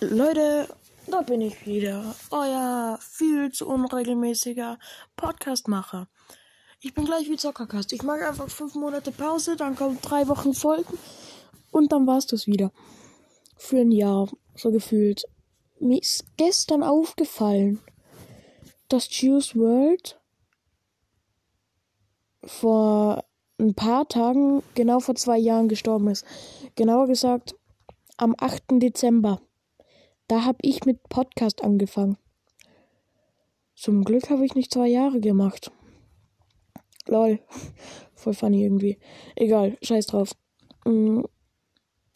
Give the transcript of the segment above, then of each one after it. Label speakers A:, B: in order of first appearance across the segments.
A: Leute, da bin ich wieder. Euer viel zu unregelmäßiger Podcastmacher. Ich bin gleich wie Zockercast. Ich mache einfach fünf Monate Pause, dann kommen drei Wochen Folgen und dann war's das wieder. Für ein Jahr, so gefühlt. Mir ist gestern aufgefallen, dass Juice World vor ein paar Tagen, genau vor zwei Jahren gestorben ist. Genauer gesagt, am 8. Dezember. Da habe ich mit Podcast angefangen. Zum Glück habe ich nicht zwei Jahre gemacht. Lol. Voll funny irgendwie. Egal, scheiß drauf. Mm,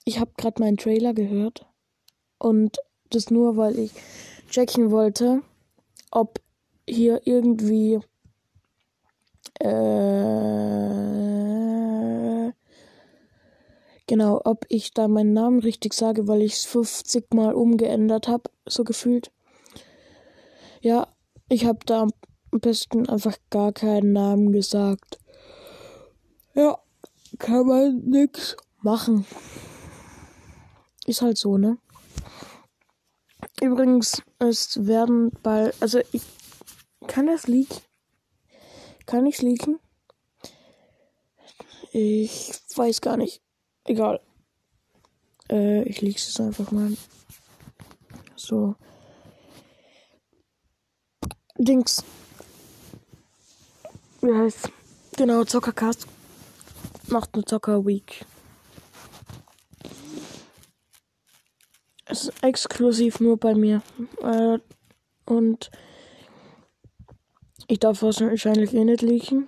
A: ich habe gerade meinen Trailer gehört. Und das nur, weil ich checken wollte, ob hier irgendwie äh, genau, ob ich da meinen Namen richtig sage, weil ich es 50 Mal umgeändert habe, so gefühlt. Ja, ich habe da am besten einfach gar keinen Namen gesagt. Ja, kann man nix machen. Ist halt so, ne? Übrigens, es werden bald, also ich kann das leaken. Kann ich's leaken? Ich weiß gar nicht. Egal. Äh, ich leak's es einfach mal. So. Dings. Wie heißt Genau, Zockercast macht eine Zocker Week. Es ist exklusiv nur bei mir. Äh, und ich darf wahrscheinlich eh nicht leaken.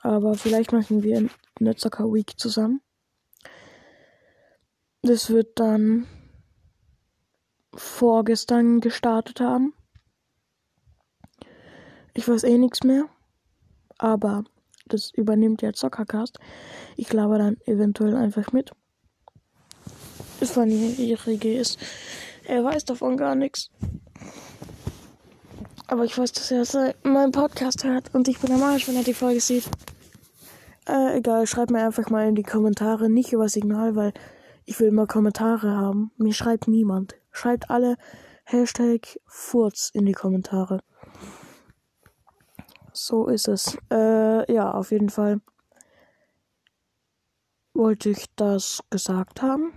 A: Aber vielleicht machen wir eine Zocker Week zusammen. Das wird dann vorgestern gestartet haben. Ich weiß eh nichts mehr. Aber das übernimmt der Zockercast. Ich glaube dann eventuell einfach mit. Das Verjährige ist. Er weiß davon gar nichts. Aber ich weiß, dass er meinen Podcast hört und ich bin am Arsch, wenn er die Folge sieht. Äh, egal, schreibt mir einfach mal in die Kommentare, nicht über Signal, weil ich will mal Kommentare haben. Mir schreibt niemand. Schreibt alle Hashtag Furz in die Kommentare. So ist es. Äh, ja, auf jeden Fall wollte ich das gesagt haben.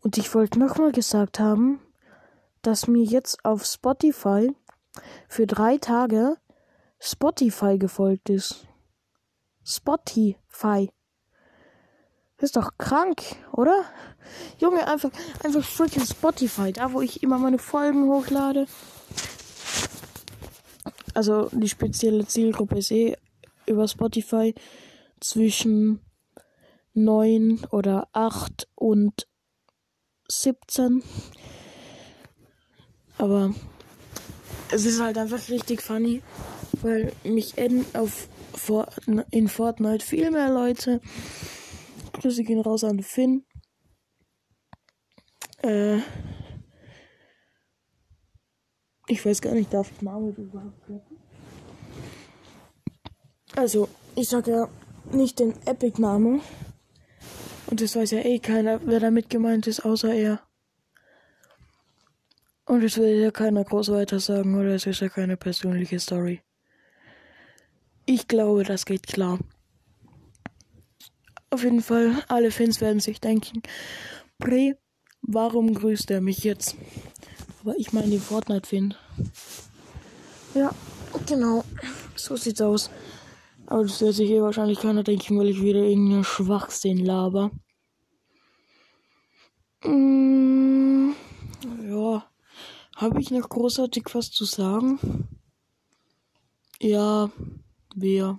A: Und ich wollte nochmal gesagt haben, dass mir jetzt auf Spotify für drei Tage Spotify gefolgt ist. Spotify. Ist doch krank, oder? Junge, einfach, einfach freaking Spotify, da wo ich immer meine Folgen hochlade also die spezielle Zielgruppe ist eh über Spotify zwischen 9 oder 8 und 17. Aber es ist halt einfach richtig funny, weil mich in, auf in Fortnite viel mehr Leute. Grüße gehen raus an Finn. Äh, ich weiß gar nicht, darf ich Marvel überhaupt retten? Also, ich sag ja nicht den Epic-Namen. Und das weiß ja eh keiner, wer damit gemeint ist, außer er. Und es will ja keiner groß weiter sagen, oder es ist ja keine persönliche Story. Ich glaube, das geht klar. Auf jeden Fall, alle Fans werden sich denken, Bre, warum grüßt er mich jetzt? Aber ich meine den Fortnite-Fan. Ja, genau. So sieht's aus. Aber das wird sich hier wahrscheinlich keiner denken, weil ich wieder irgendeine Schwachsinn laber. Mm, ja. Habe ich noch großartig was zu sagen? Ja, wir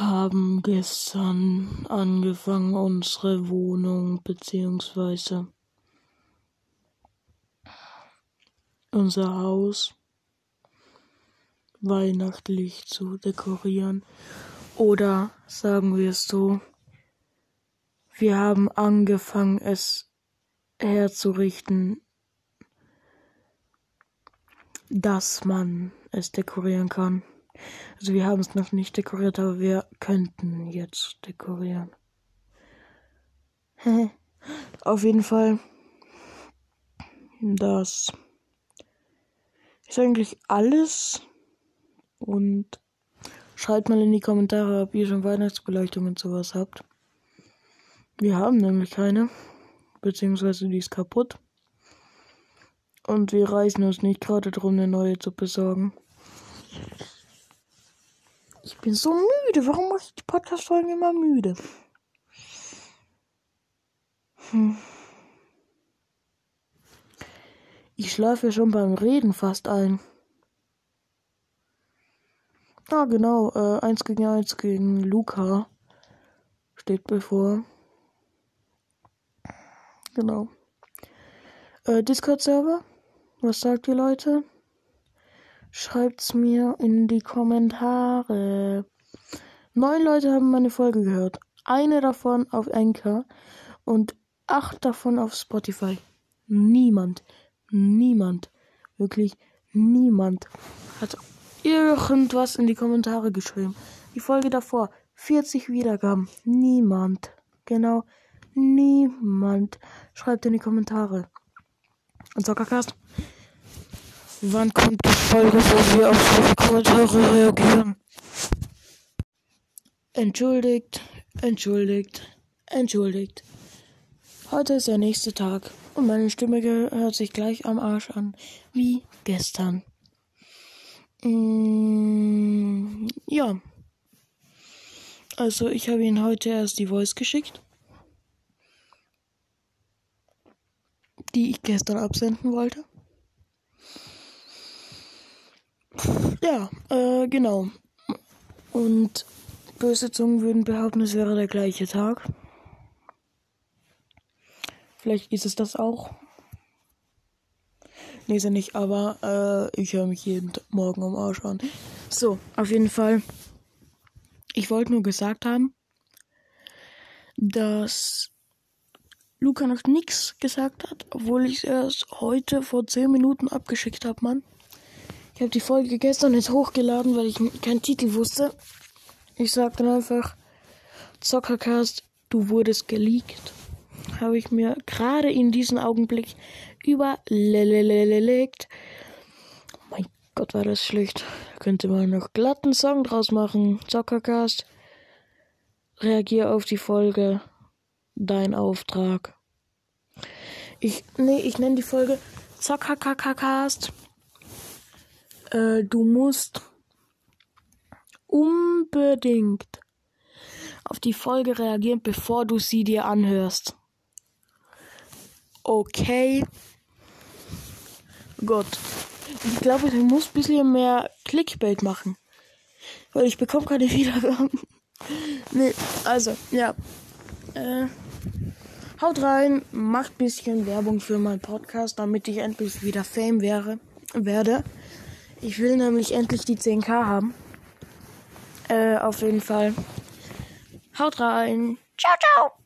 A: haben gestern angefangen, unsere Wohnung beziehungsweise unser Haus weihnachtlich zu dekorieren. Oder sagen wir es so, wir haben angefangen, es herzurichten, dass man es dekorieren kann. Also wir haben es noch nicht dekoriert, aber wir könnten jetzt dekorieren. Auf jeden Fall. Das ist eigentlich alles. Und schreibt mal in die Kommentare, ob ihr schon Weihnachtsbeleuchtung und sowas habt. Wir haben nämlich keine. Beziehungsweise die ist kaputt. Und wir reißen uns nicht gerade darum, eine neue zu besorgen. Ich bin so müde. Warum mache ich die Podcast-Folgen immer müde? Hm. Ich schlafe schon beim Reden fast ein. Ah, genau. Äh, 1 gegen 1 gegen Luca steht bevor. Genau. Äh, Discord-Server? Was sagt ihr, Leute? Schreibt's mir in die Kommentare. Neun Leute haben meine Folge gehört. Eine davon auf Anchor und acht davon auf Spotify. Niemand, niemand, wirklich niemand hat irgendwas in die Kommentare geschrieben. Die Folge davor, 40 Wiedergaben. Niemand. Genau, niemand. Schreibt in die Kommentare. Und Zockercast, wann kommt Folge, wo wir auf solche Kommentare reagieren? Entschuldigt, entschuldigt, entschuldigt. Heute ist der nächste Tag und meine Stimme hört sich gleich am Arsch an wie gestern. Mm, ja. Also ich habe ihn heute erst die Voice geschickt, die ich gestern absenden wollte. Ja, äh, genau. Und böse Zungen würden behaupten, es wäre der gleiche Tag. Vielleicht ist es das auch. Nee, ist er nicht, aber äh, ich höre mich jeden Morgen am Arsch an. So, auf jeden Fall. Ich wollte nur gesagt haben, dass Luca noch nichts gesagt hat, obwohl ich es erst heute vor 10 Minuten abgeschickt habe, Mann. Ich habe die Folge gestern jetzt hochgeladen, weil ich keinen Titel wusste. Ich sag dann einfach, Zockercast, du wurdest geleakt habe ich mir gerade in diesem Augenblick überlegt. Mein Gott, war das schlecht. Da könnte man noch glatten Song draus machen. Zockercast. Reagier auf die Folge. Dein Auftrag. Ich, nee, ich nenne die Folge Zockercast. Äh, du musst unbedingt auf die Folge reagieren, bevor du sie dir anhörst okay. Gott. Ich glaube, ich muss ein bisschen mehr Clickbait machen. Weil ich bekomme keine Wiedergaben. nee, also, ja. Äh, haut rein, macht ein bisschen Werbung für meinen Podcast, damit ich endlich wieder Fame wäre, werde. Ich will nämlich endlich die 10k haben. Äh, auf jeden Fall. Haut rein. Ciao, ciao.